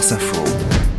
France Info.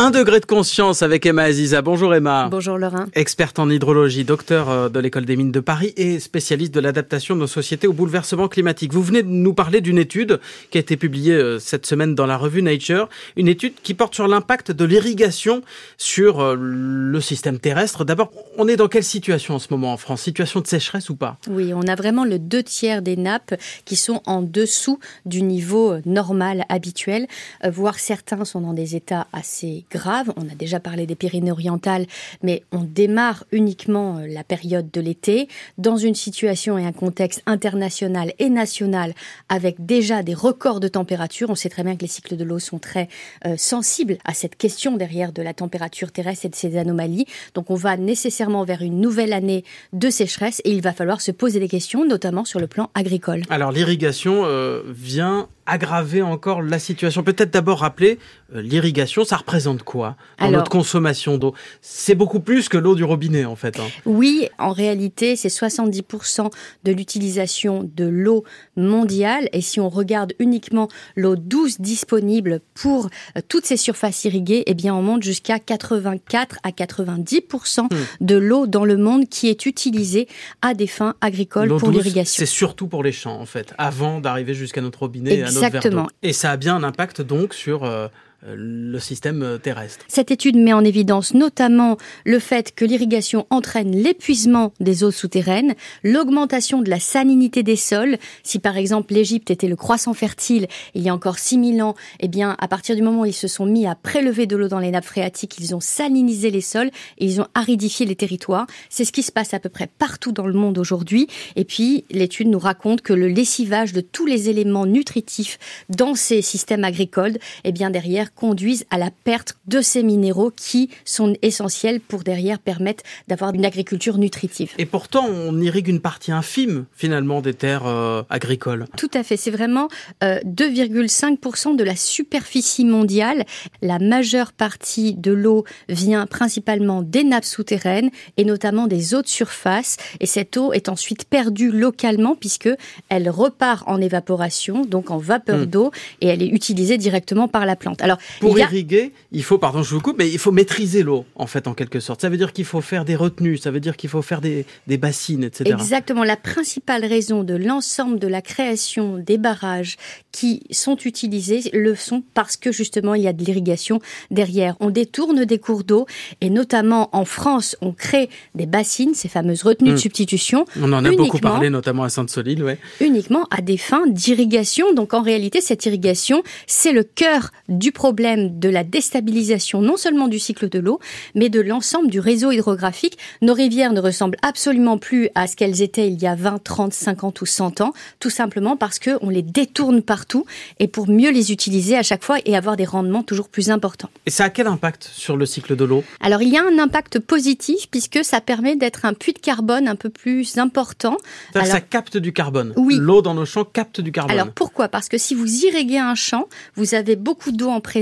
Un degré de conscience avec Emma Aziza. Bonjour Emma. Bonjour Laurent. Experte en hydrologie, docteur euh, de l'école des mines de Paris et spécialiste de l'adaptation de nos sociétés au bouleversement climatique. Vous venez de nous parler d'une étude qui a été publiée euh, cette semaine dans la revue Nature, une étude qui porte sur l'impact de l'irrigation sur euh, le système terrestre. D'abord, on est dans quelle situation en ce moment en France? Situation de sécheresse ou pas? Oui, on a vraiment le deux tiers des nappes qui sont en dessous du niveau normal habituel, voire certains sont dans des états assez grave. On a déjà parlé des Pyrénées-Orientales, mais on démarre uniquement euh, la période de l'été dans une situation et un contexte international et national avec déjà des records de température. On sait très bien que les cycles de l'eau sont très euh, sensibles à cette question derrière de la température terrestre et de ces anomalies. Donc on va nécessairement vers une nouvelle année de sécheresse et il va falloir se poser des questions, notamment sur le plan agricole. Alors l'irrigation euh, vient aggraver encore la situation. Peut-être d'abord rappeler euh, l'irrigation, ça représente quoi dans notre consommation d'eau? C'est beaucoup plus que l'eau du robinet en fait. Hein. Oui, en réalité, c'est 70% de l'utilisation de l'eau mondiale. Et si on regarde uniquement l'eau douce disponible pour euh, toutes ces surfaces irriguées, eh bien on monte jusqu'à 84 à 90% hmm. de l'eau dans le monde qui est utilisée à des fins agricoles pour l'irrigation. C'est surtout pour les champs en fait, avant d'arriver jusqu'à notre robinet. Et Exactement. Et ça a bien un impact donc sur euh, le système euh, terrestre. Cette étude met en évidence notamment le fait que l'irrigation entraîne l'épuisement des eaux souterraines, l'augmentation de la salinité des sols. Si par exemple l'Égypte était le croissant fertile il y a encore 6000 ans, eh bien à partir du moment où ils se sont mis à prélever de l'eau dans les nappes phréatiques, ils ont salinisé les sols et ils ont aridifié les territoires. C'est ce qui se passe à peu près partout dans le monde aujourd'hui. Et puis l'étude nous raconte que le lessivage de tous les éléments nutritifs dans ces systèmes agricoles, eh bien derrière conduisent à la perte de ces minéraux qui sont essentiels pour derrière permettre d'avoir une agriculture nutritive. Et pourtant, on irrigue une partie infime finalement des terres euh, agricoles. Tout à fait, c'est vraiment 2,5% euh, de la superficie mondiale. La majeure partie de l'eau vient principalement des nappes souterraines et notamment des eaux de surface. Et cette eau est ensuite perdue localement puisque elle repart en évaporation, donc en vapeur hmm. d'eau, et elle est utilisée directement par la plante. Alors pour irriguer, il faut, pardon, je vous coupe, mais il faut maîtriser l'eau, en fait, en quelque sorte. Ça veut dire qu'il faut faire des retenues, ça veut dire qu'il faut faire des, bassines, etc. Exactement. La principale raison de l'ensemble de la création des barrages qui sont utilisés le sont parce que justement il y a de l'irrigation derrière. On détourne des cours d'eau et notamment en France, on crée des bassines, ces fameuses retenues de hmm. substitution. On en a beaucoup parlé, notamment à Sainte-Soline, ouais. Uniquement à des fins d'irrigation. Donc en réalité, cette irrigation, c'est le cœur du problème problème de la déstabilisation non seulement du cycle de l'eau, mais de l'ensemble du réseau hydrographique. Nos rivières ne ressemblent absolument plus à ce qu'elles étaient il y a 20, 30, 50 ou 100 ans, tout simplement parce qu'on les détourne partout et pour mieux les utiliser à chaque fois et avoir des rendements toujours plus importants. Et ça a quel impact sur le cycle de l'eau? Alors il y a un impact positif puisque ça permet d'être un puits de carbone un peu plus important. Alors, ça capte du carbone. Oui. L'eau dans nos champs capte du carbone. Alors pourquoi? Parce que si vous irriguez un champ, vous avez beaucoup d'eau en présence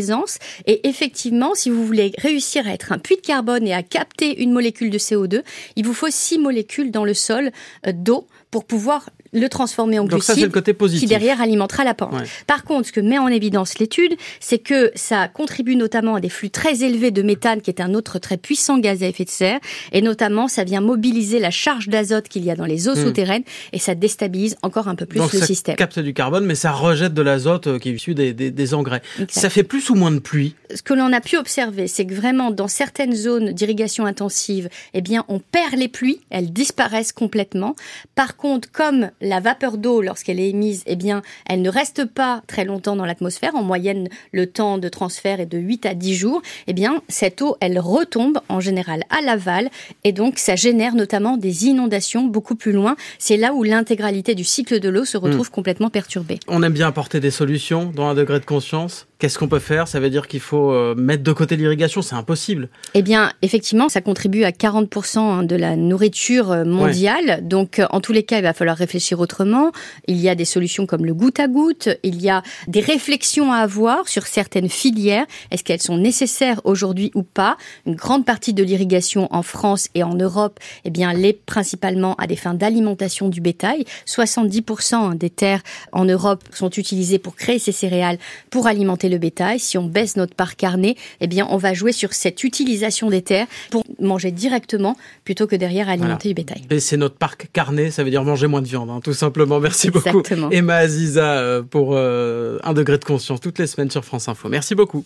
et effectivement, si vous voulez réussir à être un puits de carbone et à capter une molécule de CO2, il vous faut six molécules dans le sol euh, d'eau pour pouvoir le transformer en glucides qui derrière alimentera la pente. Par contre, ce que met en évidence l'étude, c'est que ça contribue notamment à des flux très élevés de méthane, qui est un autre très puissant gaz à effet de serre, et notamment ça vient mobiliser la charge d'azote qu'il y a dans les eaux hmm. souterraines, et ça déstabilise encore un peu plus Donc le ça système. capte du carbone, mais ça rejette de l'azote euh, qui est issu des, des, engrais. Ça fait plus ou moins de pluie Ce que l'on a pu observer, c'est que vraiment dans certaines zones d'irrigation intensive, eh bien on perd les pluies, elles disparaissent complètement. Par contre, comme la vapeur d'eau, lorsqu'elle est émise, eh bien, elle ne reste pas très longtemps dans l'atmosphère. En moyenne, le temps de transfert est de 8 à 10 jours. Eh bien, cette eau, elle retombe en général à l'aval et donc ça génère notamment des inondations beaucoup plus loin. C'est là où l'intégralité du cycle de l'eau se retrouve hmm. complètement perturbée. On aime bien apporter des solutions dans un degré de conscience. Qu'est-ce qu'on peut faire? Ça veut dire qu'il faut euh, mettre de côté l'irrigation C'est impossible. Eh bien, effectivement, ça contribue à 40% hein, de la nourriture euh, mondiale. Donc, euh, en tous les cas, il va falloir réfléchir autrement. Il y a des solutions comme le goutte à goutte. Il y a des réflexions à avoir sur certaines filières. Est-ce qu'elles sont nécessaires aujourd'hui ou pas? Une grande partie de l'irrigation en France et en Europe, eh bien, l'est principalement à des fins d'alimentation du bétail. 70% des terres en Europe sont utilisées pour créer ces céréales pour alimenter le bétail. Si on baisse notre part carnée, eh bien, on va jouer sur cette utilisation des terres pour manger directement plutôt que derrière alimenter du bétail. c'est notre parc carné, ça veut dire manger moins de viande, hein, tout simplement. Merci beaucoup. Emma Aziza euh, pour euh, un degré de conscience toutes les semaines sur France Info. Merci beaucoup.